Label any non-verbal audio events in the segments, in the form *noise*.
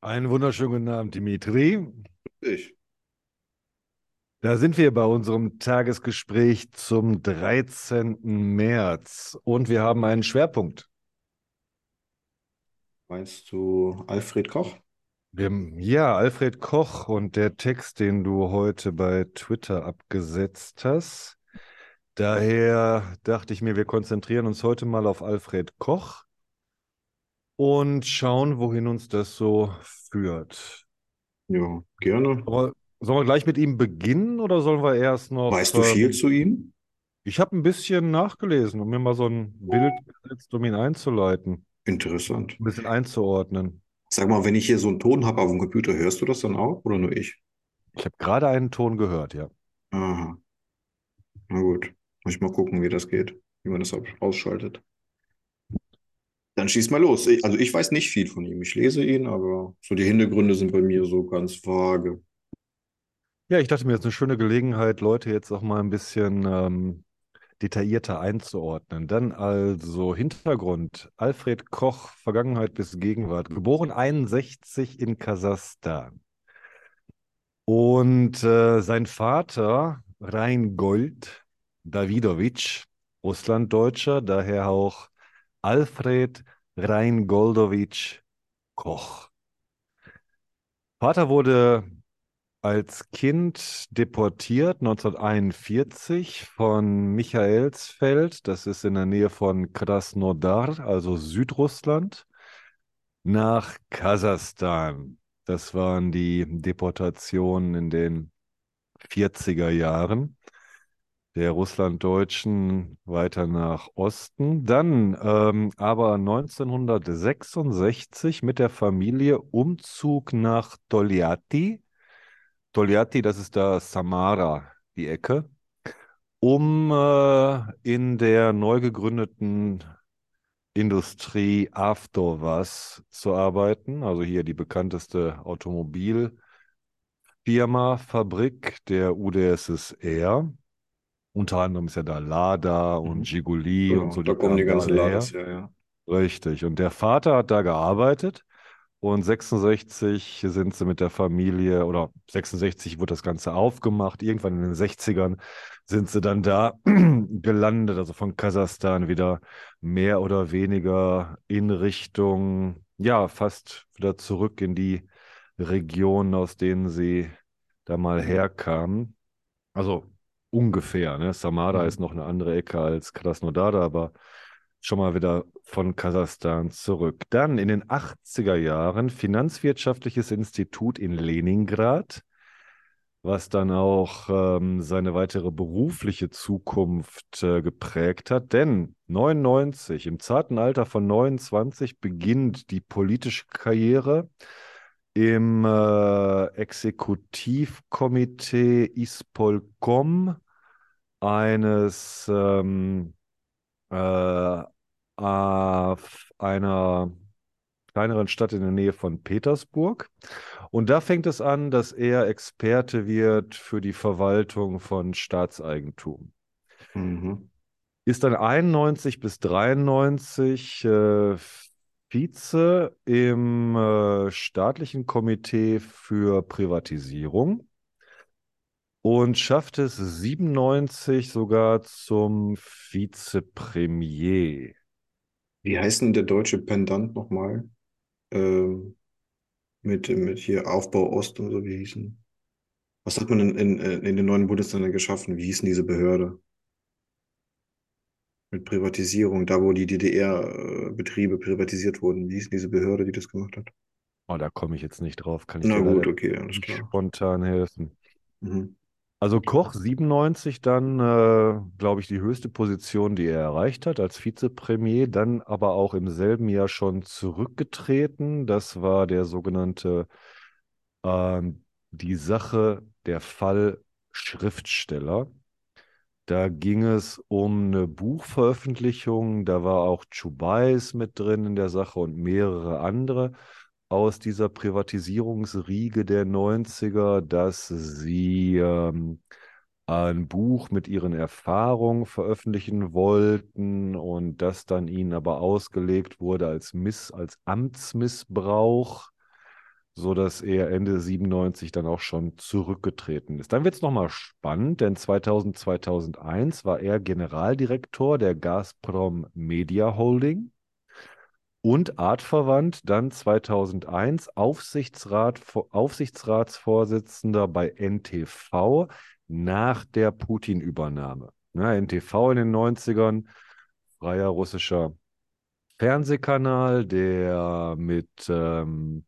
Einen wunderschönen guten Abend, Dimitri. Ich. Da sind wir bei unserem Tagesgespräch zum 13. März und wir haben einen Schwerpunkt. Meinst du Alfred Koch? Wir, ja, Alfred Koch und der Text, den du heute bei Twitter abgesetzt hast. Daher dachte ich mir, wir konzentrieren uns heute mal auf Alfred Koch und schauen, wohin uns das so führt. Ja, gerne. Aber sollen wir gleich mit ihm beginnen oder sollen wir erst noch. Weißt du viel ähm, zu ihm? Ich habe ein bisschen nachgelesen und mir mal so ein Bild gesetzt, um ihn einzuleiten, Interessant. ein bisschen einzuordnen. Sag mal, wenn ich hier so einen Ton habe auf dem Computer, hörst du das dann auch oder nur ich? Ich habe gerade einen Ton gehört, ja. Aha. Na gut. Muss ich mal gucken, wie das geht, wie man das au- ausschaltet. Dann schieß mal los. Also ich weiß nicht viel von ihm. Ich lese ihn, aber so die Hintergründe sind bei mir so ganz vage. Ja, ich dachte mir, ist eine schöne Gelegenheit, Leute jetzt auch mal ein bisschen ähm, detaillierter einzuordnen. Dann also Hintergrund. Alfred Koch, Vergangenheit bis Gegenwart. Geboren 61 in Kasachstan. Und äh, sein Vater, Rheingold Davidowitsch, Russlanddeutscher, daher auch Alfred Rheingoldowitsch Koch. Vater wurde als Kind deportiert 1941 von Michaelsfeld, das ist in der Nähe von Krasnodar, also Südrussland, nach Kasachstan. Das waren die Deportationen in den 40er Jahren der Russlanddeutschen weiter nach Osten. Dann ähm, aber 1966 mit der Familie Umzug nach Tolyatti. Tolyatti, das ist da Samara, die Ecke, um äh, in der neu gegründeten Industrie Avtovaz zu arbeiten. Also hier die bekannteste Automobilfirma, Fabrik der UdSSR. Unter anderem ist ja da Lada und Mhm. Žiguli Genau, und so, da die kommen die ganzen alle her. Ja. Richtig. Und der Vater hat da gearbeitet und 66 sind sie mit der Familie oder 66 wurde das Ganze aufgemacht. Irgendwann in den 60ern sind sie dann da *clears throat* gelandet, also von Kasachstan wieder mehr oder weniger in Richtung, ja, fast wieder zurück in die Regionen, aus denen sie da mal herkamen. Also ungefähr, ne? Samara Mhm. ist noch eine andere Ecke als Krasnodar, aber schon mal wieder von Kasachstan zurück. Dann in den 80er Jahren Finanzwirtschaftliches Institut in Leningrad, was dann auch ähm, seine weitere berufliche Zukunft äh, geprägt hat. Denn 99, im zarten Alter von 29, beginnt die politische Karriere im äh, Exekutivkomitee Ispolkom eines ähm, äh, auf einer kleineren Stadt in der Nähe von Petersburg. Und da fängt es an, dass er Experte wird für die Verwaltung von Staatseigentum. Mhm. Ist dann 91 bis 93 äh, Vize im äh, staatlichen Komitee für Privatisierung und schafft es 97 sogar zum Vizepremier. Wie heißt denn der deutsche Pendant nochmal? Ähm, mit, mit hier Aufbau Ost und so, wie hießen? Was hat man in, in, in den neuen Bundesländern geschaffen? Wie hießen diese Behörde? Mit Privatisierung, da wo die DDR-Betriebe privatisiert wurden. Wie hieß diese Behörde, die das gemacht hat? Oh, da komme ich jetzt nicht drauf, kann ich Na dir gut, okay, alles klar. spontan helfen. Mhm. Also Koch 97 dann, äh, glaube ich, die höchste Position, die er erreicht hat als Vizepremier, dann aber auch im selben Jahr schon zurückgetreten. Das war der sogenannte, ähm, die Sache, der Fall Schriftsteller. Da ging es um eine Buchveröffentlichung, da war auch Chubais mit drin in der Sache und mehrere andere aus dieser Privatisierungsriege der 90er, dass sie ähm, ein Buch mit ihren Erfahrungen veröffentlichen wollten und das dann ihnen aber ausgelegt wurde als Miss, als Amtsmissbrauch, sodass er Ende 97 dann auch schon zurückgetreten ist. Dann wird es nochmal spannend, denn 2000, 2001 war er Generaldirektor der Gazprom Media Holding und artverwandt dann 2001 Aufsichtsrat, Aufsichtsratsvorsitzender bei NTV nach der Putin-Übernahme. Ja, NTV in den 90ern, freier russischer Fernsehkanal, der mit ähm,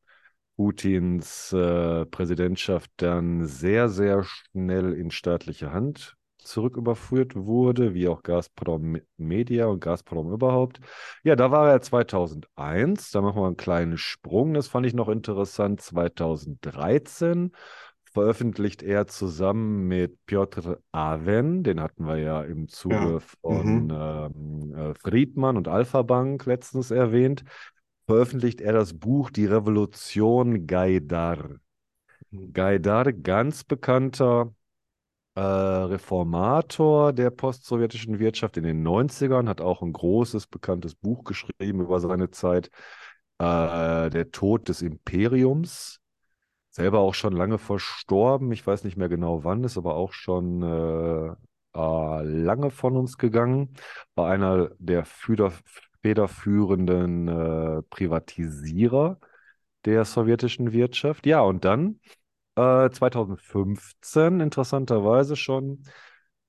Putins äh, Präsidentschaft dann sehr, sehr schnell in staatliche Hand zurücküberführt wurde, wie auch Gazprom Media und Gazprom überhaupt. Ja, da war er 2001, da machen wir einen kleinen Sprung, das fand ich noch interessant, 2013 veröffentlicht er zusammen mit Piotr Aven, den hatten wir ja im Zuge ja. von mhm. ähm, äh, Friedmann und Alpha Bank letztens erwähnt, veröffentlicht er das Buch Die Revolution Gaidar. Gaidar, ganz bekannter äh, Reformator der postsowjetischen Wirtschaft in den 90ern, hat auch ein großes, bekanntes Buch geschrieben über seine Zeit, äh, Der Tod des Imperiums. Selber auch schon lange verstorben, ich weiß nicht mehr genau wann, ist aber auch schon äh, äh lange von uns gegangen. War einer der Füder, federführenden äh, Privatisierer der sowjetischen Wirtschaft. Ja, und dann äh, 2015 interessanterweise schon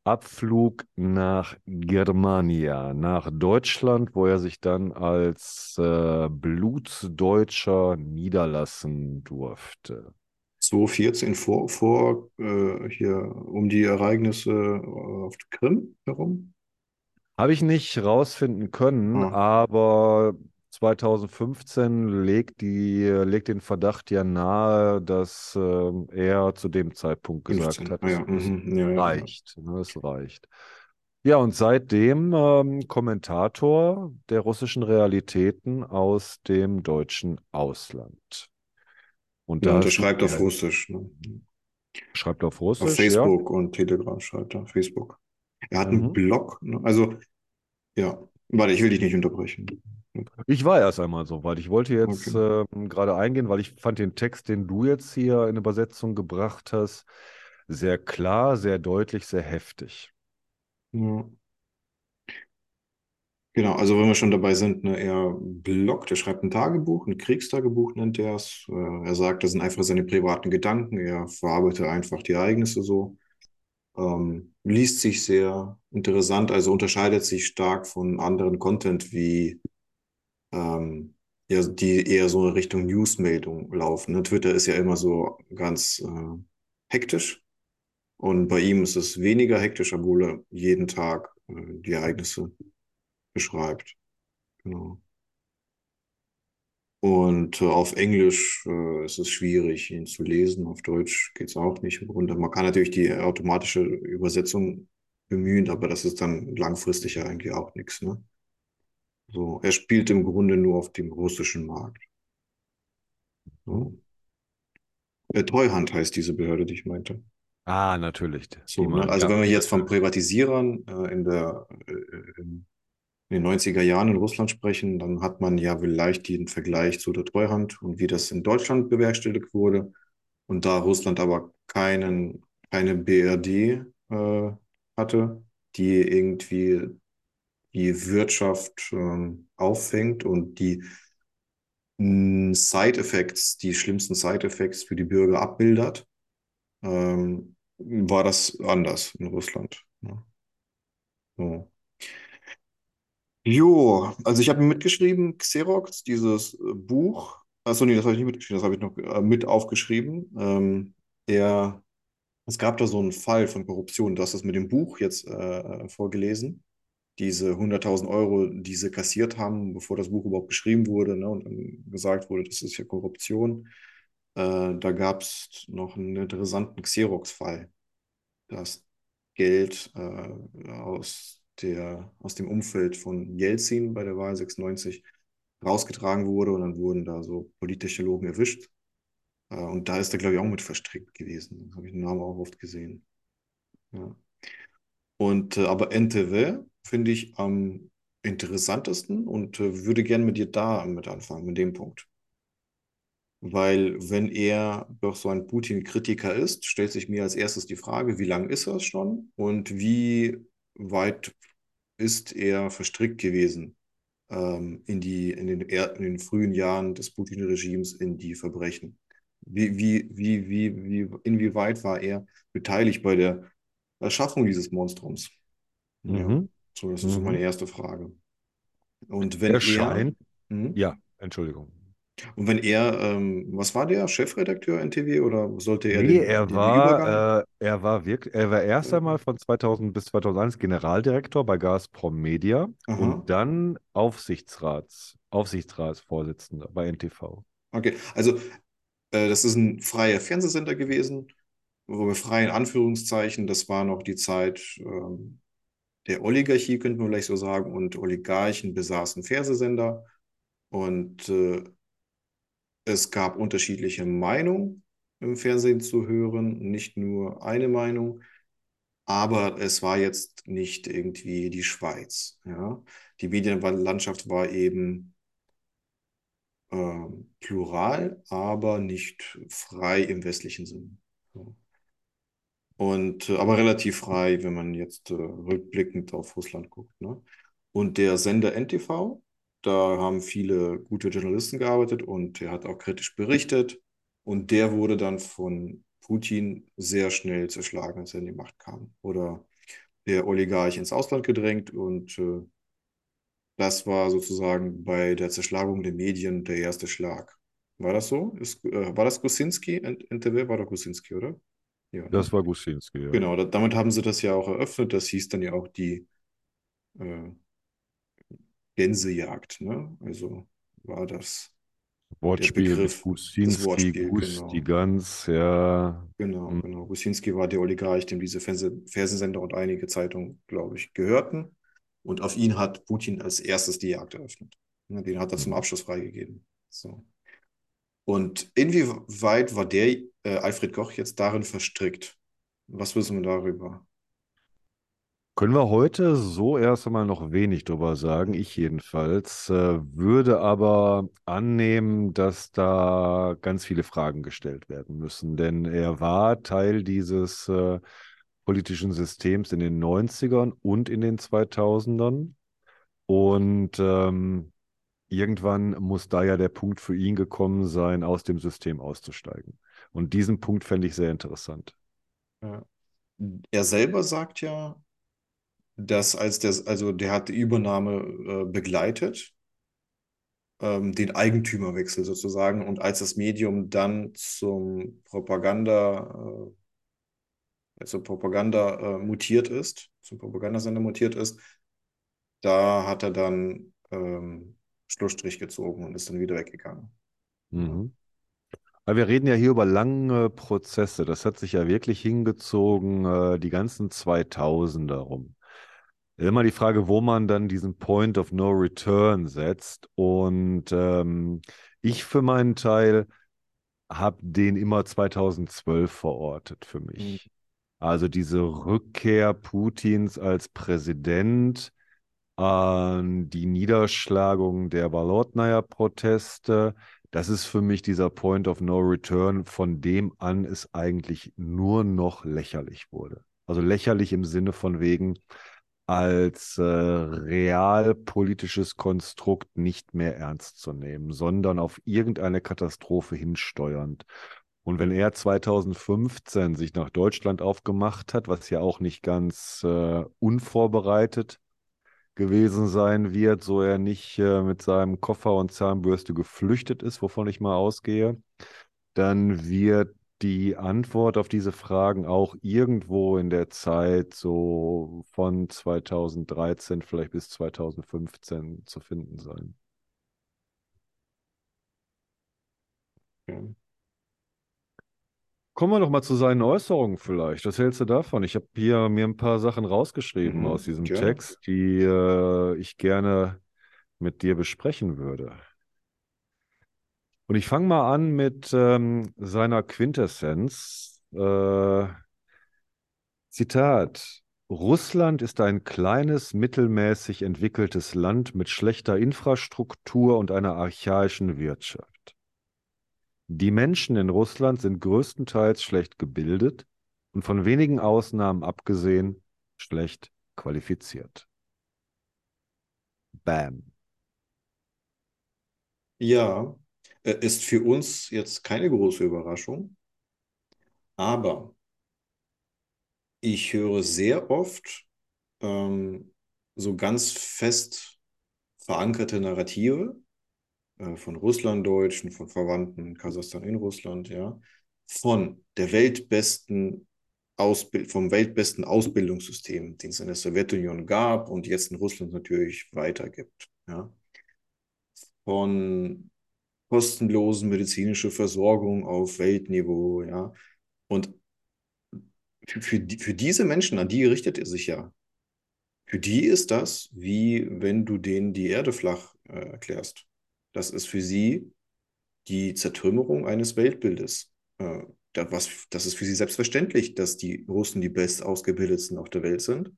Abflug nach Germania, nach Deutschland, wo er sich dann als äh, Blutsdeutscher niederlassen durfte. 2014 vor, vor äh, hier um die Ereignisse auf der Krim herum? Habe ich nicht rausfinden können, ah. aber 2015 legt, die, legt den Verdacht ja nahe, dass äh, er zu dem Zeitpunkt gesagt 15. hat, ja, es, mhm. ja, reicht. Ja. Ne, es reicht. Ja, und seitdem ähm, Kommentator der russischen Realitäten aus dem deutschen Ausland. Und ja, der schreibt auf Russisch. Ne? Schreibt auf Russisch. Auf Facebook und Telegram schreibt er. Facebook. Er hat mhm. einen Blog. Ne? Also, ja, warte, ich will dich nicht unterbrechen. Ich war erst einmal so weit. Ich wollte jetzt okay. äh, gerade eingehen, weil ich fand den Text, den du jetzt hier in Übersetzung gebracht hast, sehr klar, sehr deutlich, sehr heftig. Ja. Genau, also wenn wir schon dabei sind, ne, er bloggt, er schreibt ein Tagebuch, ein Kriegstagebuch nennt er es. Äh, er sagt, das sind einfach seine privaten Gedanken, er verarbeitet einfach die Ereignisse so. Ähm, liest sich sehr interessant, also unterscheidet sich stark von anderen Content wie ähm, ja, die eher so in Richtung Newsmeldung laufen. Ne? Twitter ist ja immer so ganz äh, hektisch und bei ihm ist es weniger hektisch, obwohl er jeden Tag äh, die Ereignisse beschreibt. Genau. Und äh, auf Englisch äh, ist es schwierig, ihn zu lesen. Auf Deutsch geht es auch nicht. Und man kann natürlich die automatische Übersetzung bemühen, aber das ist dann langfristig ja eigentlich auch nichts. Ne? So, er spielt im Grunde nur auf dem russischen Markt. So. Äh, Treuhand heißt diese Behörde, die ich meinte. Ah, natürlich. So, ne? Also wenn wir jetzt von Privatisierern äh, in, der, äh, in den 90er Jahren in Russland sprechen, dann hat man ja vielleicht den Vergleich zu der Treuhand und wie das in Deutschland bewerkstelligt wurde. Und da Russland aber keinen, keine BRD äh, hatte, die irgendwie die Wirtschaft ähm, auffängt und die hm, Side-Effects, die schlimmsten Side-Effects für die Bürger abbildet, ähm, war das anders in Russland. Ja. So. Jo, also ich habe mitgeschrieben, Xerox, dieses äh, Buch. Achso, nee, das habe ich nicht mitgeschrieben, das habe ich noch äh, mit aufgeschrieben. Ähm, er, es gab da so einen Fall von Korruption. Du hast das mit dem Buch jetzt äh, vorgelesen diese 100.000 Euro, die sie kassiert haben, bevor das Buch überhaupt geschrieben wurde ne, und dann gesagt wurde, das ist ja Korruption. Äh, da gab es noch einen interessanten Xerox-Fall. Das Geld äh, aus, der, aus dem Umfeld von Jelzin bei der Wahl 96 rausgetragen wurde und dann wurden da so Politechnologen erwischt. Äh, und da ist er, glaube ich, auch mit verstrickt gewesen. Da habe ich den Namen auch oft gesehen. Ja. Und äh, aber NTW finde ich am interessantesten und äh, würde gerne mit dir da mit anfangen, mit dem Punkt. weil wenn er doch so ein Putin-Kritiker ist, stellt sich mir als erstes die Frage, wie lange ist es schon und wie weit ist er verstrickt gewesen ähm, in die, in den, in den frühen Jahren des Putin-Regimes in die Verbrechen. Wie, wie, wie, wie, wie, inwieweit war er beteiligt bei der Erschaffung dieses Monstrums? Ja, Mhm. so, das ist Mhm. meine erste Frage. Und wenn Er er, scheint, Mhm. ja, Entschuldigung. Und wenn er, ähm, was war der, Chefredakteur NTW oder sollte er Nee, den, er den war, äh, er war wirklich, er war erst einmal von 2000 bis 2001 Generaldirektor bei Gazprom Media Aha. und dann Aufsichtsrats, Aufsichtsratsvorsitzender bei NTV. Okay, also äh, das ist ein freier Fernsehsender gewesen, wo wir frei in Anführungszeichen, das war noch die Zeit ähm, der Oligarchie, könnten wir vielleicht so sagen, und Oligarchen besaßen Fernsehsender und äh, es gab unterschiedliche Meinungen im Fernsehen zu hören, nicht nur eine Meinung, aber es war jetzt nicht irgendwie die Schweiz. Ja? Die Medienlandschaft war eben ähm, plural, aber nicht frei im westlichen Sinne. Und äh, aber relativ frei, wenn man jetzt äh, rückblickend auf Russland guckt. Ne? Und der Sender NTV, da haben viele gute Journalisten gearbeitet und er hat auch kritisch berichtet. Und der wurde dann von Putin sehr schnell zerschlagen, als er in die Macht kam. Oder der Oligarch ins Ausland gedrängt und äh, das war sozusagen bei der Zerschlagung der Medien der erste Schlag. War das so? Ist, äh, war das Gusinski? NTW war doch Gusinski, oder? Ja, ne? Das war Gusinski, ja. Genau, da, damit haben sie das ja auch eröffnet. Das hieß dann ja auch die äh, Gänsejagd, ne? Also war das der Wortspiel Begriff, das Gusinski, Wortspiel, Gus, genau. die Gans, ja. Genau, Hm. genau. Gusinski war der Oligarch, dem diese Fernseh Fernsehsender und einige Zeitungen, glaube ich, gehörten. Und auf ihn hat Putin als erstes die Jagd eröffnet. Ne, Den hat er zum Hm. Abschluss freigegeben. So. Und inwieweit war der äh, Alfred Koch jetzt darin verstrickt? Was wissen wir darüber? Können wir heute so erst einmal noch wenig drüber sagen, ich jedenfalls, äh, würde aber annehmen, dass da ganz viele Fragen gestellt werden müssen, denn er war Teil dieses äh, politischen Systems in den 90ern und in den 2000ern und ähm, irgendwann muss da ja der Punkt für ihn gekommen sein, aus dem System auszusteigen. Und diesen Punkt fände ich sehr interessant. Ja. Er selber sagt ja, dass als der, also der hat die Übernahme äh, begleitet, ähm, den Eigentümerwechsel sozusagen. Und als das Medium dann zum Propaganda, äh, zur Propaganda äh, mutiert ist, zum Propagandasender mutiert ist, da hat er dann ähm, Schlussstrich gezogen und ist dann wieder weggegangen. Mhm. Aber wir reden ja hier über lange Prozesse. Das hat sich ja wirklich hingezogen, äh, die ganzen 2000er rum. Immer die Frage, wo man dann diesen Point of No Return setzt. Und ähm, ich für meinen Teil habe den immer 2012 verortet für Mhm. mich. Also diese Rückkehr Putins als Präsident, an die Niederschlagung der Bolotnaja-Proteste, das ist für mich dieser Point of No Return, von dem an es eigentlich nur noch lächerlich wurde. Also lächerlich im Sinne von wegen als äh, realpolitisches Konstrukt nicht mehr ernst zu nehmen, sondern auf irgendeine Katastrophe hinsteuernd. Und wenn er 2015 sich nach Deutschland aufgemacht hat, was ja auch nicht ganz äh, unvorbereitet gewesen sein wird, so er nicht äh, mit seinem Koffer und Zahnbürste geflüchtet ist, wovon ich mal ausgehe, dann wird die Antwort auf diese Fragen auch irgendwo in der Zeit so von 2013 vielleicht bis 2015 zu finden sein. Kommen wir doch mal zu seinen Äußerungen vielleicht. Was hältst du davon? Ich habe hier mir ein paar Sachen rausgeschrieben Mhm, aus diesem gerne. Text, die äh, ich gerne mit dir besprechen würde. Und ich fange mal an mit ähm, seiner Quintessenz. Äh, Zitat. Russland ist ein kleines, mittelmäßig entwickeltes Land mit schlechter Infrastruktur und einer archaischen Wirtschaft. Die Menschen in Russland sind größtenteils schlecht gebildet und von wenigen Ausnahmen abgesehen schlecht qualifiziert. Bam. Ja, ist für uns jetzt keine große Überraschung, aber ich höre sehr oft ähm, so ganz fest verankerte Narrative äh, von Russlanddeutschen, von Verwandten in Kasachstan in Russland, ja, von der weltbesten Ausbild vom weltbesten Ausbildungssystem, den es in der Sowjetunion gab und jetzt in Russland natürlich weitergibt. Ja. Von kostenlosen medizinische Versorgung auf Weltniveau, ja. Und für, für, die, für diese Menschen, an die richtet er sich ja. Für die ist das, wie wenn du denen die Erde flach äh, erklärst. Das ist für sie die Zertrümmerung eines Weltbildes. Äh, das, was, das ist für sie selbstverständlich, dass die Russen die bestausgebildetsten auf der Welt sind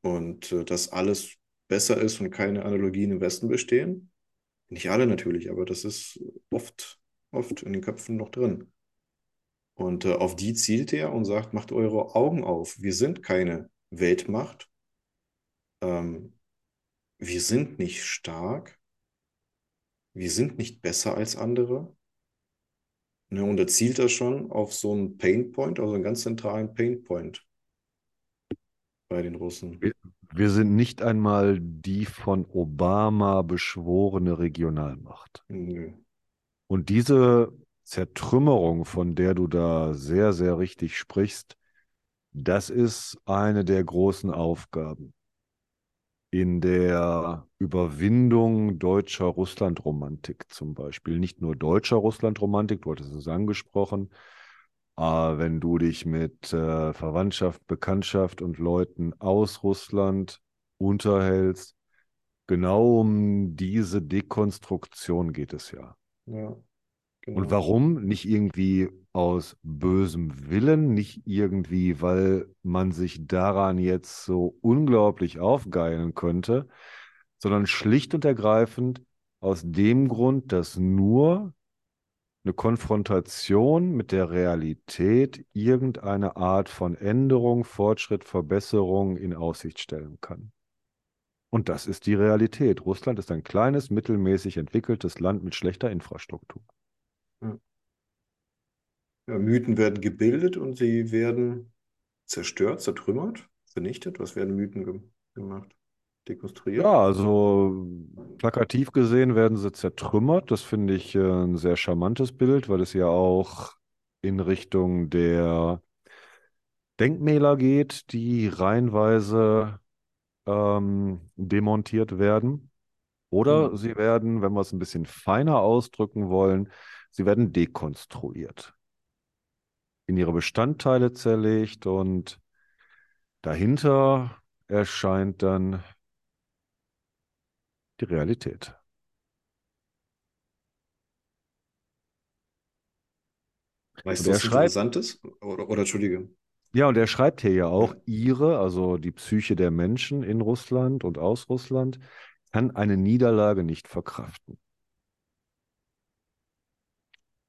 und äh, dass alles besser ist und keine Analogien im Westen bestehen. Nicht alle natürlich, aber das ist oft, oft in den Köpfen noch drin. Und äh, auf die zielt er und sagt, macht eure Augen auf. Wir sind keine Weltmacht. Ähm, wir sind nicht stark. Wir sind nicht besser als andere. Ne, und er zielt da schon auf so einen Painpoint, also einen ganz zentralen Painpoint bei den Russen. Wir, sind nicht einmal die von Obama beschworene Regionalmacht. Nö. Und diese Zertrümmerung, von der du da sehr, sehr richtig sprichst, das ist eine der großen Aufgaben in der Überwindung deutscher Russlandromantik zum Beispiel. Nicht nur deutscher Russlandromantik, du hattest es angesprochen, wenn du dich mit äh, Verwandtschaft, Bekanntschaft und Leuten aus Russland unterhältst, genau um diese Dekonstruktion geht es ja. Ja, Und genau. warum? Nicht irgendwie aus bösem Willen, nicht irgendwie, weil man sich daran jetzt so unglaublich aufgeilen könnte, sondern schlicht und ergreifend aus dem Grund, dass nur eine Konfrontation mit der Realität irgendeine Art von Änderung, Fortschritt, Verbesserung in Aussicht stellen kann. Und das ist die Realität. Russland ist ein kleines, mittelmäßig entwickeltes Land mit schlechter Infrastruktur. Ja, Mythen werden gebildet und sie werden zerstört, zertrümmert, vernichtet. Was werden Mythen ge gemacht? Dekonstruiert? Ja, also plakativ gesehen werden sie zertrümmert. Das finde ich äh, ein sehr charmantes Bild, weil es ja auch in Richtung der Denkmäler geht, die reihenweise ähm, demontiert werden. Oder Hm. sie werden, wenn wir es ein bisschen feiner ausdrücken wollen, sie werden dekonstruiert, in ihre Bestandteile zerlegt und dahinter erscheint dann die Realität. Weißt du, was schreibt, Interessantes? Oder, oder Entschuldige. ja, und er schreibt hier ja auch, ihre, also die Psyche der Menschen in Russland und aus Russland, kann eine Niederlage nicht verkraften.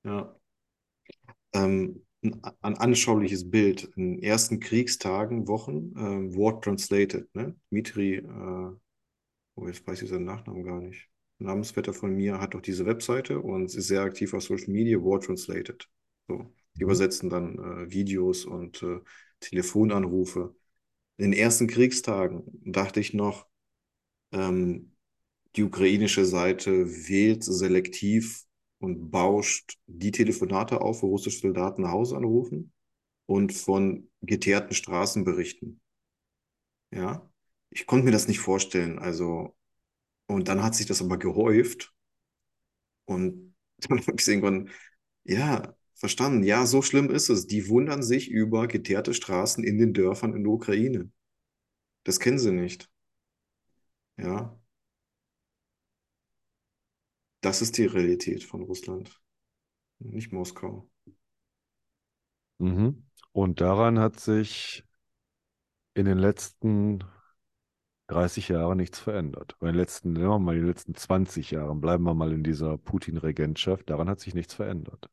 Ja. Ähm, ein, ein anschauliches Bild. In den ersten Kriegstagen, Wochen, ähm, War Translated, ne? Dmitri, äh, oh, jetzt weiß ich seinen Nachnamen gar nicht. Namensvetter von mir hat doch diese Webseite und ist sehr aktiv auf Social Media, War Translated. So, die Mhm. übersetzen dann äh, Videos und äh, Telefonanrufe. In den ersten Kriegstagen dachte ich noch, ähm, die ukrainische Seite wählt selektiv und bauscht die Telefonate auf, wo russische Soldaten nach Hause anrufen und von geteerten Straßen berichten. Ja, ich konnte mir das nicht vorstellen. Also, und dann hat sich das aber gehäuft und *laughs* dann habe ich irgendwann, ja, verstanden. Ja, so schlimm ist es. Die wundern sich über geteerte Straßen in den Dörfern in der Ukraine. Das kennen sie nicht. Ja, das ist die Realität von Russland, nicht Moskau. Mhm. Und daran hat sich in den letzten 30 Jahre nichts verändert. Bei den letzten, nehmen wir mal die letzten 20 Jahren, bleiben wir mal in dieser Putin-Regentschaft, daran hat sich nichts verändert.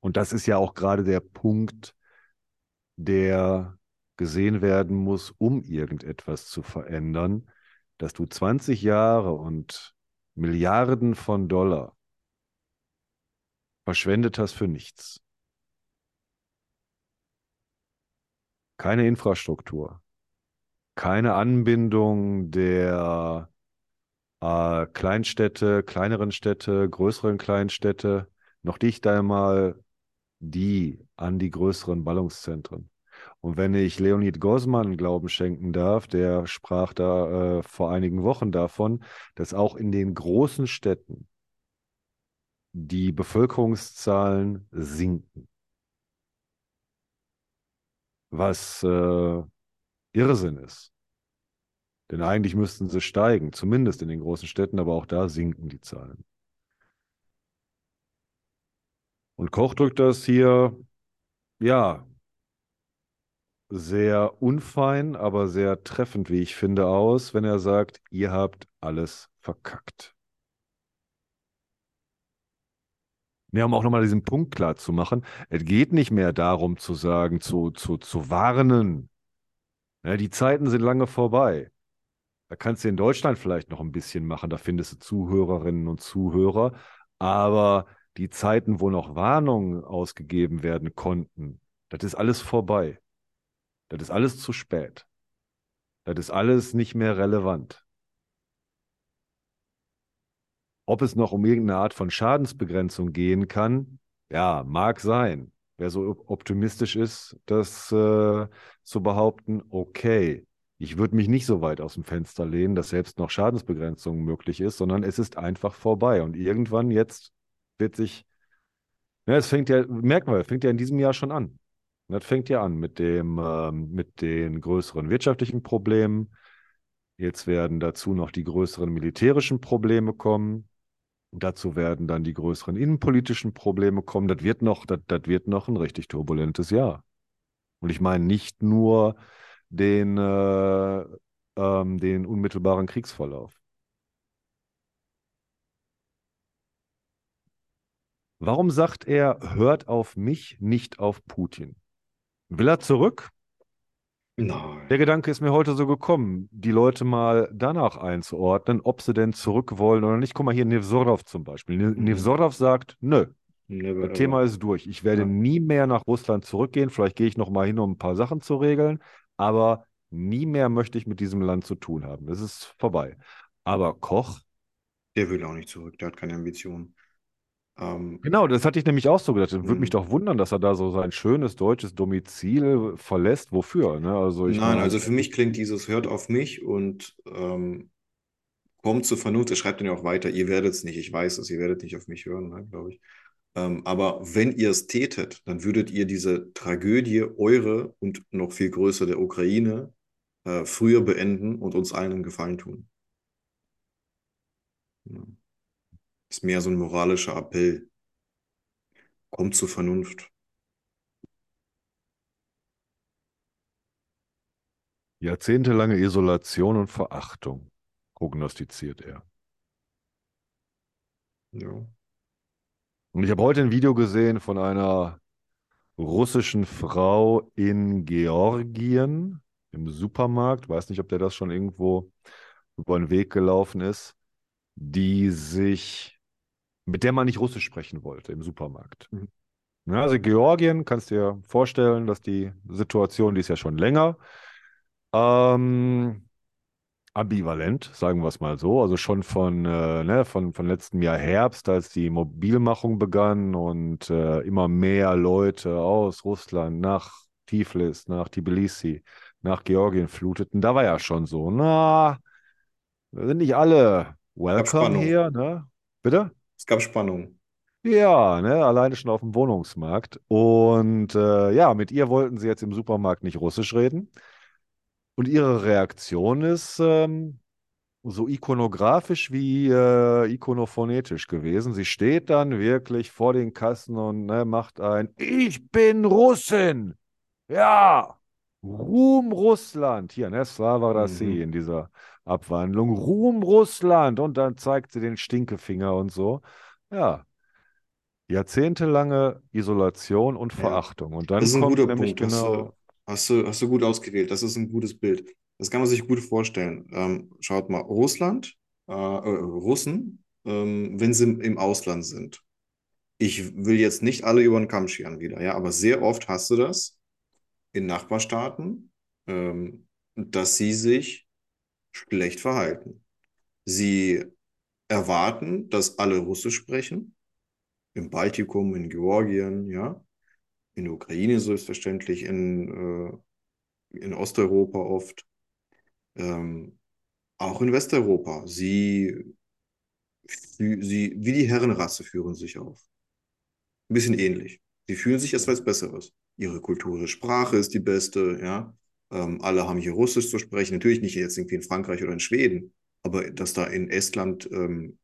Und das ist ja auch gerade der Punkt, der gesehen werden muss, um irgendetwas zu verändern, dass du 20 Jahre und Milliarden von Dollar verschwendet hast für nichts. Keine Infrastruktur, keine Anbindung der äh, Kleinstädte, kleineren Städte, größeren Kleinstädte, noch dicht einmal die an die größeren Ballungszentren. Und wenn ich Leonid Gosman Glauben schenken darf, der sprach da äh, vor einigen Wochen davon, dass auch in den großen Städten die Bevölkerungszahlen sinken. Was äh, Irrsinn ist. Denn eigentlich müssten sie steigen, zumindest in den großen Städten, aber auch da sinken die Zahlen. Und Koch drückt das hier, ja, sehr unfein, aber sehr treffend, wie ich finde, aus, wenn er sagt, ihr habt alles verkackt. Ja, um auch nochmal diesen Punkt klar zu machen, es geht nicht mehr darum zu sagen, zu, zu, zu warnen. Ja, die Zeiten sind lange vorbei. Da kannst du in Deutschland vielleicht noch ein bisschen machen, da findest du Zuhörerinnen und Zuhörer, aber die Zeiten, wo noch Warnungen ausgegeben werden konnten, das ist alles vorbei. Das ist alles zu spät. Das ist alles nicht mehr relevant. Ob es noch um irgendeine Art von Schadensbegrenzung gehen kann, ja, mag sein. Wer so optimistisch ist, das äh, zu behaupten, okay, ich würde mich nicht so weit aus dem Fenster lehnen, dass selbst noch Schadensbegrenzung möglich ist, sondern es ist einfach vorbei. Und irgendwann jetzt wird sich, ja, es fängt ja, merken wir, fängt ja in diesem Jahr schon an. Das fängt ja an mit dem, ähm, mit den größeren wirtschaftlichen Problemen. Jetzt werden dazu noch die größeren militärischen Probleme kommen. Dazu werden dann die größeren innenpolitischen Probleme kommen. Das wird noch, das, das wird noch ein richtig turbulentes Jahr. Und ich meine nicht nur den, äh, ähm, den unmittelbaren Kriegsverlauf. Warum sagt er, hört auf mich, nicht auf Putin? Will er zurück? Nein. Der Gedanke ist mir heute so gekommen, die Leute mal danach einzuordnen, ob sie denn zurück wollen oder nicht. Guck mal hier, Nevzorov zum Beispiel. Mhm. Nevzorov sagt, nö, Never das Thema ever. ist durch. Ich werde Ja. nie mehr nach Russland zurückgehen. Vielleicht gehe ich noch mal hin, um ein paar Sachen zu regeln, aber nie mehr möchte ich mit diesem Land zu tun haben. Das ist vorbei. Aber Koch, Der will auch nicht zurück, der hat keine Ambitionen. Ähm, genau, das hatte ich nämlich auch so gedacht. Würde mich Mhm. doch wundern, dass er da so sein schönes deutsches Domizil verlässt. Wofür? Ne? Also Nein, meine, also für mich klingt dieses hört auf mich und ähm, kommt zur Vernunft. Er schreibt dann ja auch weiter, ihr werdet es nicht, ich weiß es, ihr werdet nicht auf mich hören, ne, glaube ich. Ähm, aber wenn ihr es tätet, dann würdet ihr diese Tragödie, eure und noch viel größer der Ukraine, äh, früher beenden und uns allen einen Gefallen tun. Ja. Ist mehr so ein moralischer Appell. Kommt zur Vernunft. jahrzehntelange Isolation und Verachtung, prognostiziert er. Ja. Und ich habe heute ein Video gesehen von einer russischen Frau in Georgien im Supermarkt. Weiß nicht, ob der das schon irgendwo über den Weg gelaufen ist, die sich, mit der man nicht Russisch sprechen wollte im Supermarkt. Mhm. Ja, also Georgien, kannst dir vorstellen, dass die Situation, die ist ja schon länger, ähm, ambivalent, sagen wir es mal so. Also schon von, äh, ne, von, von letztem Jahr Herbst, als die Mobilmachung begann und äh, immer mehr Leute aus Russland nach Tiflis, nach Tbilisi, nach Georgien fluteten. Da war ja schon so, na, wir sind nicht alle welcome hier, ne? Bitte? Es gab Spannung. Ja, ne, alleine schon auf dem Wohnungsmarkt. Und äh, ja, mit ihr wollten sie jetzt im Supermarkt nicht Russisch reden. Und ihre Reaktion ist ähm, so ikonografisch wie äh, ikonophonetisch gewesen. Sie steht dann wirklich vor den Kassen und ne, macht ein Ich bin Russin. Ja. Ruhm Russland. Hier, ne, Slava Rassi Mhm. in dieser Abwandlung. Ruhm Russland. Und dann zeigt sie den Stinkefinger und so. Ja, jahrzehntelange Isolation und Ja, Verachtung. Und das dann kommt nämlich Punkt. Genau, hast du, hast du gut ausgewählt. Das ist ein gutes Bild. Das kann man sich gut vorstellen. Ähm, schaut mal, Russland, äh, äh, Russen, ähm, wenn sie im Ausland sind. Ich will jetzt nicht alle über den Kamm scheren wieder, ja, aber sehr oft hast du das in Nachbarstaaten, ähm, dass sie sich schlecht verhalten. Sie erwarten, dass alle Russisch sprechen, im Baltikum, in Georgien, ja, in der Ukraine selbstverständlich, in, äh, in Osteuropa oft, ähm, auch in Westeuropa. Sie, sie, wie die Herrenrasse führen sich auf. Ein bisschen ähnlich. Sie fühlen sich als was Besseres. Ihre Kultur, ihre Sprache ist die beste, ja. Ähm, alle haben hier Russisch zu sprechen. Natürlich nicht jetzt irgendwie in Frankreich oder in Schweden, aber dass da in Estland ähm,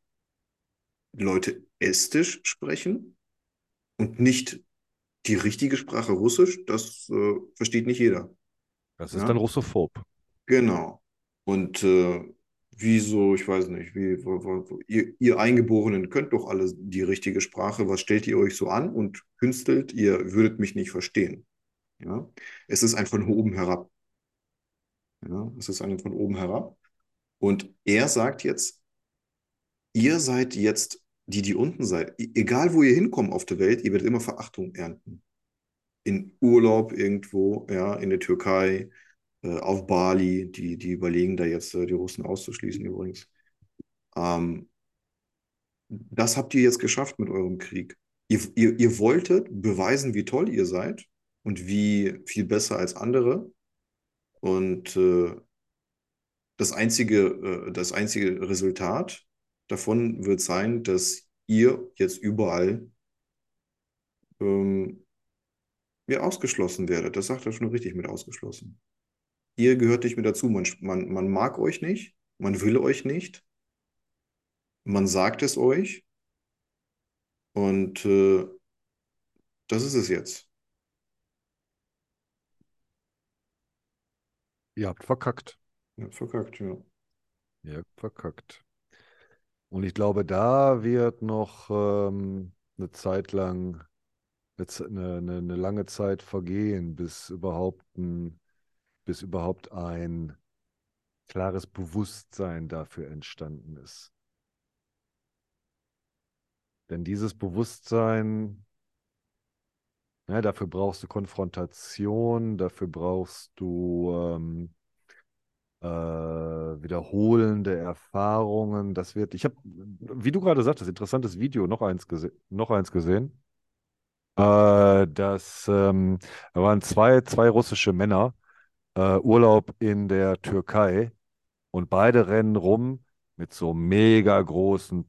Leute Estisch sprechen und nicht die richtige Sprache Russisch, das äh, versteht nicht jeder. das ist dann Ja, russophob. genau. Und äh, wieso, ich weiß nicht, wie, wo, wo, ihr, ihr Eingeborenen könnt doch alle die richtige Sprache. Was stellt ihr euch so an und künstelt? Ihr würdet mich nicht verstehen. Ja, es ist ein von oben herab. Ja, es ist ein von oben herab. Und er sagt jetzt, ihr seid jetzt die, die unten seid. E- Egal, wo ihr hinkommt auf der Welt, ihr werdet immer Verachtung ernten. In Urlaub irgendwo, ja, in der Türkei, äh, auf Bali, die, die überlegen da jetzt, äh, die Russen auszuschließen übrigens. Ähm, das habt ihr jetzt geschafft mit eurem Krieg. Ihr, ihr, ihr wolltet beweisen, wie toll ihr seid und wie viel besser als andere. Und äh, das einzige, äh, das einzige Resultat davon wird sein, dass ihr jetzt überall ähm, ja, ausgeschlossen werdet. Das sagt er schon richtig mit ausgeschlossen. Ihr gehört nicht mehr dazu. Man, man, man mag euch nicht, man will euch nicht, man sagt es euch und äh, das ist es jetzt. Ihr habt verkackt. Ja, verkackt, ja. Ihr habt verkackt. Und ich glaube, da wird noch ähm, eine Zeit lang, eine, eine, eine lange Zeit vergehen, bis überhaupt ein, bis überhaupt ein klares Bewusstsein dafür entstanden ist. Denn dieses Bewusstsein, ja, dafür brauchst du Konfrontation, dafür brauchst du ähm, äh, wiederholende Erfahrungen. Das wird, ich habe, wie du gerade sagtest, interessantes Video, noch eins, gese noch eins gesehen. Äh, das ähm, da waren zwei, zwei russische Männer, äh, Urlaub in der Türkei und beide rennen rum mit so mega großen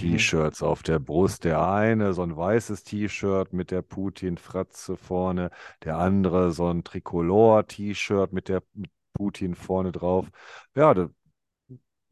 Mhm. Putin-Porträt-T-Shirts auf der Brust. Der eine so ein weißes T-Shirt mit der Putin-Fratze vorne, der andere so ein Tricolor-T-Shirt mit der mit Putin vorne drauf. Ja, da,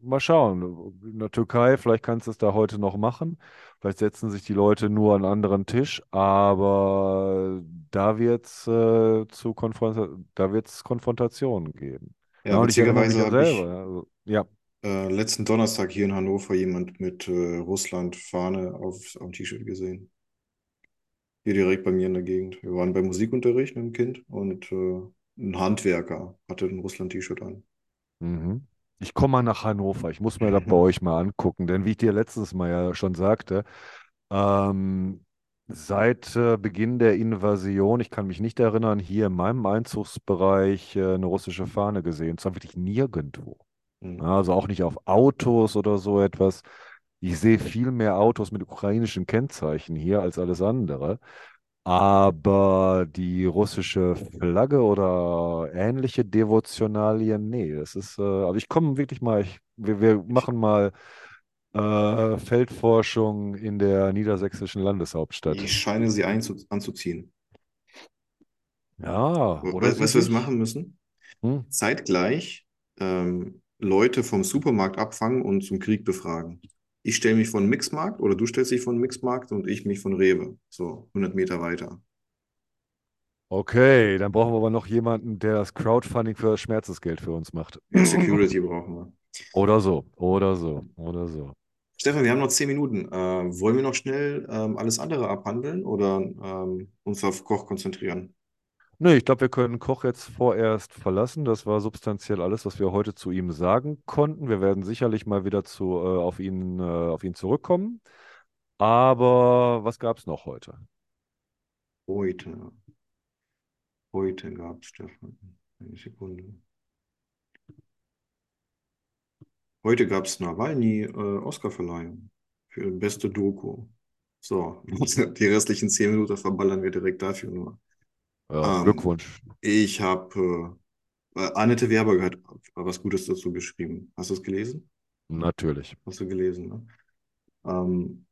mal schauen. In der Türkei, vielleicht kannst du es da heute noch machen. Vielleicht setzen sich die Leute nur an einen anderen Tisch, aber da wird es äh, zu Konfront da wird's Konfrontationen geben. Ja, Ja, witzigerweise habe selber. ich Ja, also, ja. äh, letzten Donnerstag hier in Hannover jemand mit äh, Russland-Fahne auf, auf dem T-Shirt gesehen. Hier direkt bei mir in der Gegend. Wir waren beim Musikunterricht mit dem Kind und äh, ein Handwerker hatte ein Russland-T-Shirt an. Mhm. Ich komme mal nach Hannover. Ich muss mir das bei *laughs* euch mal angucken, denn wie ich dir letztes Mal ja schon sagte, ähm, seit äh, Beginn der Invasion, ich kann mich nicht erinnern, hier in meinem Einzugsbereich äh, eine russische Fahne gesehen. Zwar wirklich nirgendwo. Hm. Ja, Also auch nicht auf Autos oder so etwas. Ich sehe viel mehr Autos mit ukrainischen Kennzeichen hier als alles andere. Aber die russische Flagge oder ähnliche Devotionalien, nee, das ist, äh, also ich komme wirklich mal, ich, wir, wir machen mal äh, Feldforschung in der niedersächsischen Landeshauptstadt. ich scheine sie einzu anzuziehen. Ja, oder We sie weißt du, was wir machen müssen? Hm? Zeitgleich ähm, Leute vom Supermarkt abfangen und zum Krieg befragen. Ich stelle mich von Mixmarkt oder du stellst dich von Mixmarkt und ich mich von Rewe. So, 100 Meter weiter. Okay, dann brauchen wir aber noch jemanden, der das Crowdfunding für das Schmerzensgeld für uns macht. Ja, Security brauchen wir. Oder so, oder so, oder so. Stefan, wir haben noch zehn Minuten. Äh, wollen wir noch schnell ähm, alles andere abhandeln oder ähm, uns auf Koch konzentrieren? Nee, ich glaube, wir können Koch jetzt vorerst verlassen. Das war substanziell alles, was wir heute zu ihm sagen konnten. Wir werden sicherlich mal wieder zu, äh, auf ihn, äh, auf ihn zurückkommen. Aber was gab es noch heute? Heute. Heute gab es, Stefan. Eine Sekunde. Heute gab es Nawalny äh, Oscarverleihung für beste Doku. So, *laughs* die restlichen zehn Minuten verballern wir direkt dafür nur. Ja, Ähm, Glückwunsch. ich habe äh, äh, Annette Werber hat was Gutes dazu geschrieben. Hast du es gelesen? Natürlich. Hast du gelesen, ne? Ähm,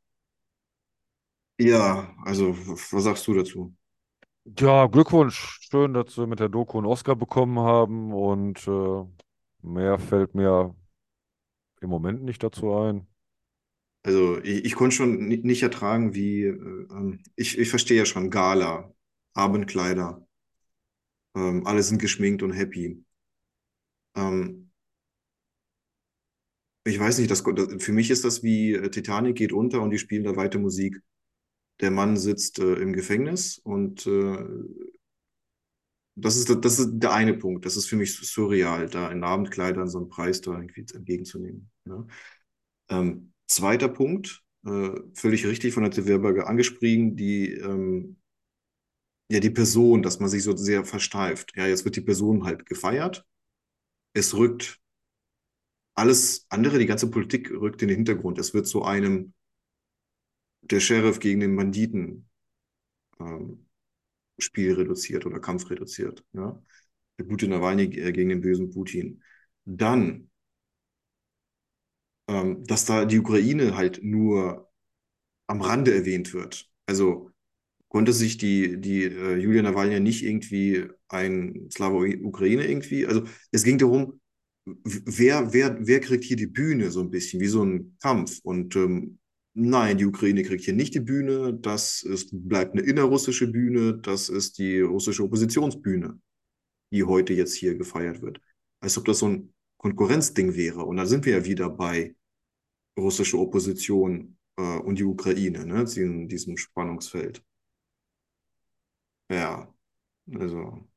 ja, also was sagst du dazu? Ja, Glückwunsch. Schön, dass wir mit der Doku einen Oscar bekommen haben. Und äh, mehr fällt mir im Moment nicht dazu ein. Also ich, ich konnte schon ni- nicht ertragen, wie äh, ähm, ich, ich verstehe ja schon Gala, Abendkleider, ähm, alle sind geschminkt und happy. Ähm, ich weiß nicht, das, das, für mich ist das wie äh, Titanic geht unter und die spielen da weiter Musik. Der Mann sitzt äh, im Gefängnis und äh, das ist, das ist der eine Punkt. Das ist für mich surreal, da in Abendkleidern so einen Preis da entgegenzunehmen. Ja. Ähm, zweiter Punkt, äh, völlig richtig von der Weberger angesprochen, die, ähm, ja, die Person, dass man sich so sehr versteift. Ja, jetzt wird die Person halt gefeiert. Es rückt alles andere, die ganze Politik rückt in den Hintergrund. Es wird zu einem der Sheriff gegen den Banditen ähm, Spiel reduziert oder Kampf reduziert. Ja? Der gute Nawalny äh, gegen den bösen Putin. Dann, ähm, dass da die Ukraine halt nur am Rande erwähnt wird. Also konnte sich die, die äh, Julia Nawalny nicht irgendwie ein Slava Ukraine irgendwie, also es ging darum, wer, wer, wer kriegt hier die Bühne so ein bisschen, wie so ein Kampf. Und ähm, nein, die Ukraine kriegt hier nicht die Bühne, das ist, bleibt eine innerrussische Bühne, das ist die russische Oppositionsbühne, die heute jetzt hier gefeiert wird. Als ob das so ein Konkurrenzding wäre. Und da sind wir ja wieder bei russischer Opposition äh, und die Ukraine, ne, in diesem Spannungsfeld. Ja, also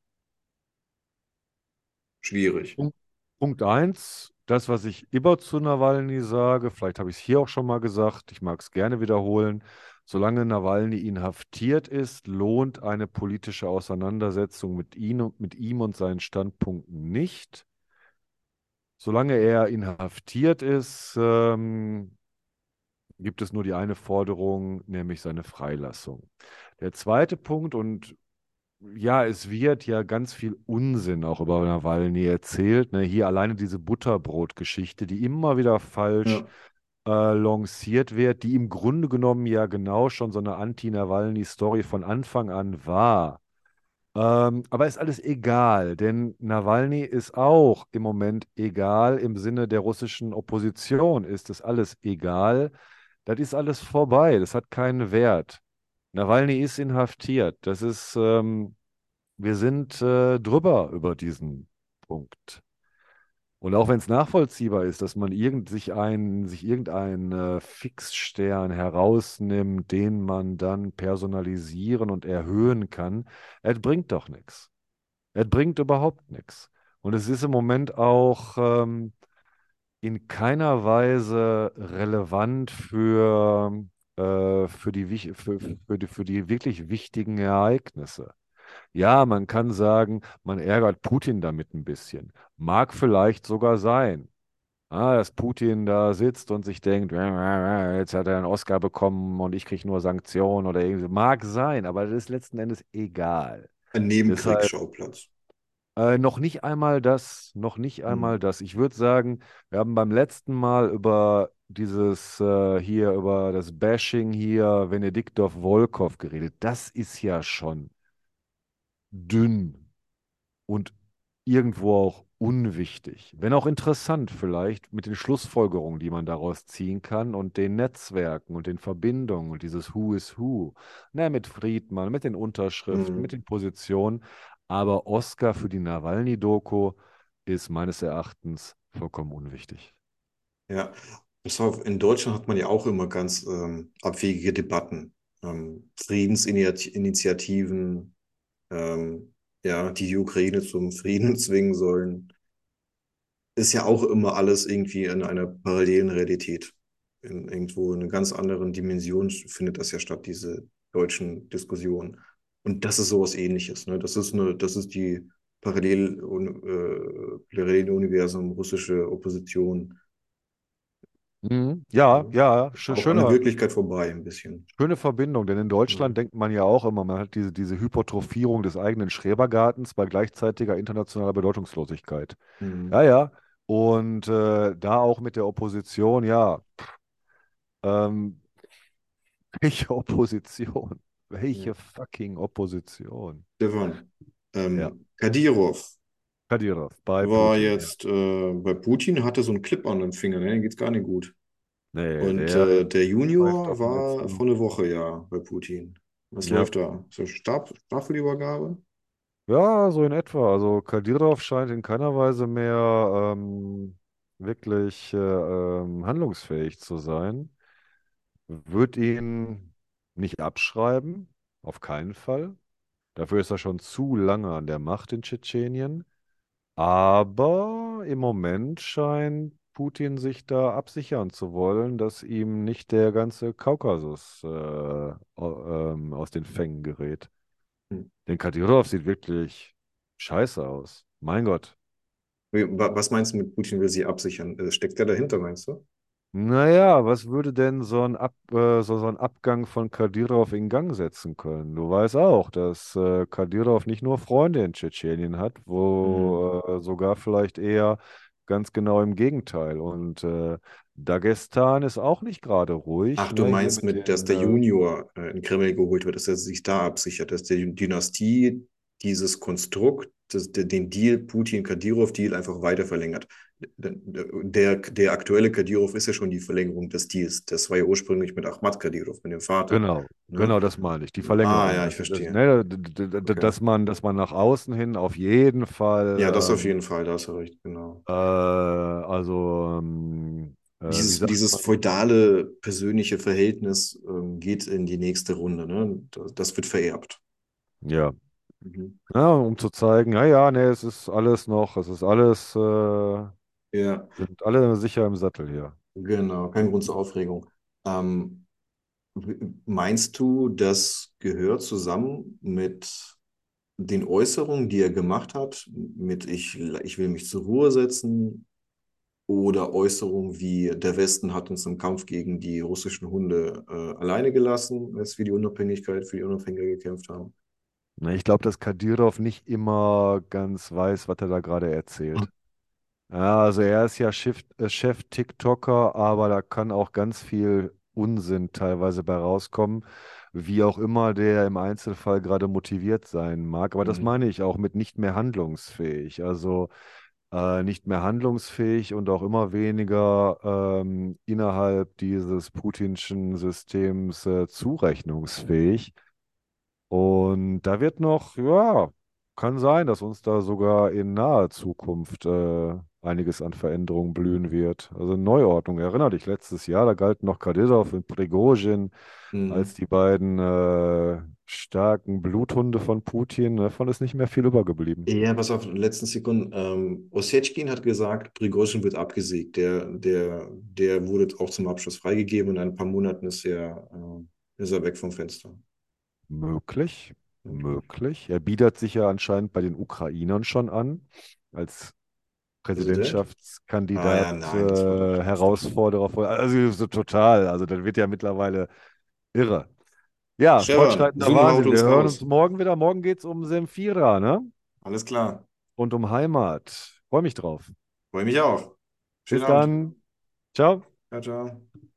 schwierig. Punkt, Punkt eins, das, was ich immer zu Nawalny sage, vielleicht habe ich es hier auch schon mal gesagt, ich mag es gerne wiederholen, solange Nawalny inhaftiert ist, lohnt eine politische Auseinandersetzung mit ihm, mit ihm und seinen Standpunkten nicht. Solange er inhaftiert ist, ähm, gibt es nur die eine Forderung, nämlich seine Freilassung. Der zweite Punkt, und ja, es wird ja ganz viel Unsinn auch über Nawalny erzählt. Ne? Hier alleine diese Butterbrot-Geschichte, die immer wieder falsch Ja. äh, lanciert wird, die im Grunde genommen ja genau schon so eine Anti-Nawalny-Story von Anfang an war. Ähm, aber ist alles egal, denn Nawalny ist auch im Moment egal. Im Sinne der russischen Opposition ist es alles egal. Das ist alles vorbei. Das hat keinen Wert. Nawalny ist inhaftiert. Das ist, ähm, wir sind äh, drüber über diesen Punkt. Und auch wenn es nachvollziehbar ist, dass man irgend, sich, ein, sich irgendeinen äh, Fixstern herausnimmt, den man dann personalisieren und erhöhen kann, es bringt doch nichts. Es bringt überhaupt nichts. Und es ist im Moment auch ähm, in keiner Weise relevant für, äh, für die, für, für die, für die wirklich wichtigen Ereignisse. Ja, man kann sagen, man ärgert Putin damit ein bisschen. Mag vielleicht sogar sein. Ah, dass Putin da sitzt und sich denkt, jetzt hat er einen Oscar bekommen und ich kriege nur Sanktionen oder irgendwie. Mag sein, aber das ist letzten Endes egal. Ein Nebenkriegsschauplatz. Äh, noch nicht einmal das, noch nicht einmal Hm. das. Ich würde sagen, wir haben beim letzten Mal über dieses äh, hier, über das Bashing hier, Venediktov Volkov geredet. Das ist ja schon dünn und irgendwo auch unwichtig, wenn auch interessant vielleicht mit den Schlussfolgerungen, die man daraus ziehen kann und den Netzwerken und den Verbindungen und dieses Who is Who, ne, mit Friedmann, mit den Unterschriften, mit Mhm. den Positionen. Aber Oscar für die Nawalny-Doku ist meines Erachtens vollkommen unwichtig. Ja, in Deutschland hat man ja auch immer ganz ähm, abwegige Debatten. Ähm, Friedensinitiativen, ähm, ja, die die Ukraine zum *laughs* Frieden zwingen sollen. Ist ja auch immer alles irgendwie in einer parallelen Realität. In, irgendwo in einer ganz anderen Dimension findet das ja statt, diese deutschen Diskussionen. Und das ist sowas Ähnliches. Ne? Das ist eine, das ist die Parallel, äh, Paralleluniversum russische Opposition. Mhm. Ja, Ja. sch Auch an der schöner, Wirklichkeit vorbei ein bisschen. schöne Verbindung, denn in Ja. Deutschland denkt man ja auch immer, man hat diese, diese Hypertrophierung des eigenen Schrebergartens bei gleichzeitiger internationaler Bedeutungslosigkeit. Mhm. Ja, ja. Und äh, da auch mit der Opposition, ja, ähm, *laughs* welche Opposition? Ja. Welche fucking Opposition? Stefan, Ja, ähm, Kadyrov Kadyrov bei war Putin, ja. jetzt äh, bei Putin, hatte so einen Clip an den Fingern, ne? Dem geht's gar nicht gut. Nee, Und der äh, der Junior war vor einer Woche ja bei Putin. Was Ja. läuft da? So Stab Staffelübergabe? Ja, so in etwa. Also Kadyrov scheint in keiner Weise mehr ähm, wirklich äh, ähm, handlungsfähig zu sein. Wird ihn nicht abschreiben, auf keinen Fall. Dafür ist er schon zu lange an der Macht in Tschetschenien. Aber im Moment scheint Putin sich da absichern zu wollen, dass ihm nicht der ganze Kaukasus äh, ähm, aus den Fängen gerät. Hm. Denn Kadyrov sieht wirklich scheiße aus. Mein Gott. Was meinst du mit Putin will sie absichern? Äh, Steckt der dahinter, meinst du? Naja, was würde denn so ein, Ab, äh, so, so ein Abgang von Kadyrov in Gang setzen können? Du weißt auch, dass äh, Kadyrov nicht nur Freunde in Tschetschenien hat, Mhm. wo äh, sogar vielleicht eher ganz genau im Gegenteil. Und äh, Dagestan ist auch nicht gerade ruhig, Ach, du ne? Meinst mit dass der äh, Junior äh, in Kreml geholt wird, dass er sich da absichert, dass die Dynastie dieses Konstrukt, das, den Deal, Putin-Kadyrov-Deal einfach weiter verlängert. Der, der aktuelle Kadyrov ist ja schon die Verlängerung des Deals. Das war ja ursprünglich mit Ahmad Kadyrov, mit dem Vater. genau, Ne? genau das meine ich, die Ah, Verlängerung. ja, ich Das, das, verstehe. ne, Okay. dass man, dass man nach außen hin auf jeden Ja, das Fall auf ähm, jeden Fall, da hast du recht, genau. Äh, also, ähm, äh, Dieses, dieses feudale persönliche Verhältnis ähm, geht in die nächste Runde. Ne? Das, das wird vererbt. Ja. Mhm. ja, um zu zeigen, ja, ja, nee, es ist alles noch, es ist alles, äh, Ja, sind alle sicher im Sattel hier. genau, kein Grund zur Aufregung. Ähm, w- meinst du, das gehört zusammen mit den Äußerungen, die er gemacht hat, mit ich, ich will mich zur Ruhe setzen oder Äußerungen wie der Westen hat uns im Kampf gegen die russischen Hunde äh, alleine gelassen, als wir die Unabhängigkeit für die Unabhängigkeit gekämpft haben? Ne, Ich glaube, dass Kadyrov nicht immer ganz weiß, was er da gerade erzählt. Ja, also er ist ja Chef, äh, Chef-TikToker, aber da kann auch ganz viel Unsinn teilweise bei rauskommen, wie auch immer der im Einzelfall gerade motiviert sein mag. Aber das Mhm. meine ich auch mit nicht mehr handlungsfähig. Also äh, nicht mehr handlungsfähig und auch immer weniger ähm, innerhalb dieses putinschen Systems äh, zurechnungsfähig. Und da wird noch, ja, kann sein, dass uns da sogar in naher Zukunft äh, einiges an Veränderungen blühen wird. Also Neuordnung. Erinner dich, letztes Jahr, da galten noch Kadyrov und Prigozhin als Mhm. die beiden äh, starken Bluthunde von Putin. Davon ist nicht mehr viel übergeblieben. Ja, pass auf, letzten Sekunden. Ähm, Osetschkin hat gesagt, Prigozhin wird abgesägt. Der, der, der wurde auch zum Abschluss freigegeben und in ein paar Monaten ist er, äh, ist er weg vom Fenster. Möglich, Möglich. Er bietet sich ja anscheinend bei den Ukrainern schon an, als Präsident? Ah Präsidentschaftskandidat, ja, äh. Herausforderer. Also so total. Also das wird ja mittlerweile irre. Ja, Stefan, fortschreitender Wahnsinn. Wir hören uns morgen wieder. Morgen geht es um Semfira, ne? Alles klar. Und um Heimat. Freue mich drauf. Freue mich auch. Schönen Bis Abend. dann. Ciao. Ciao, ciao.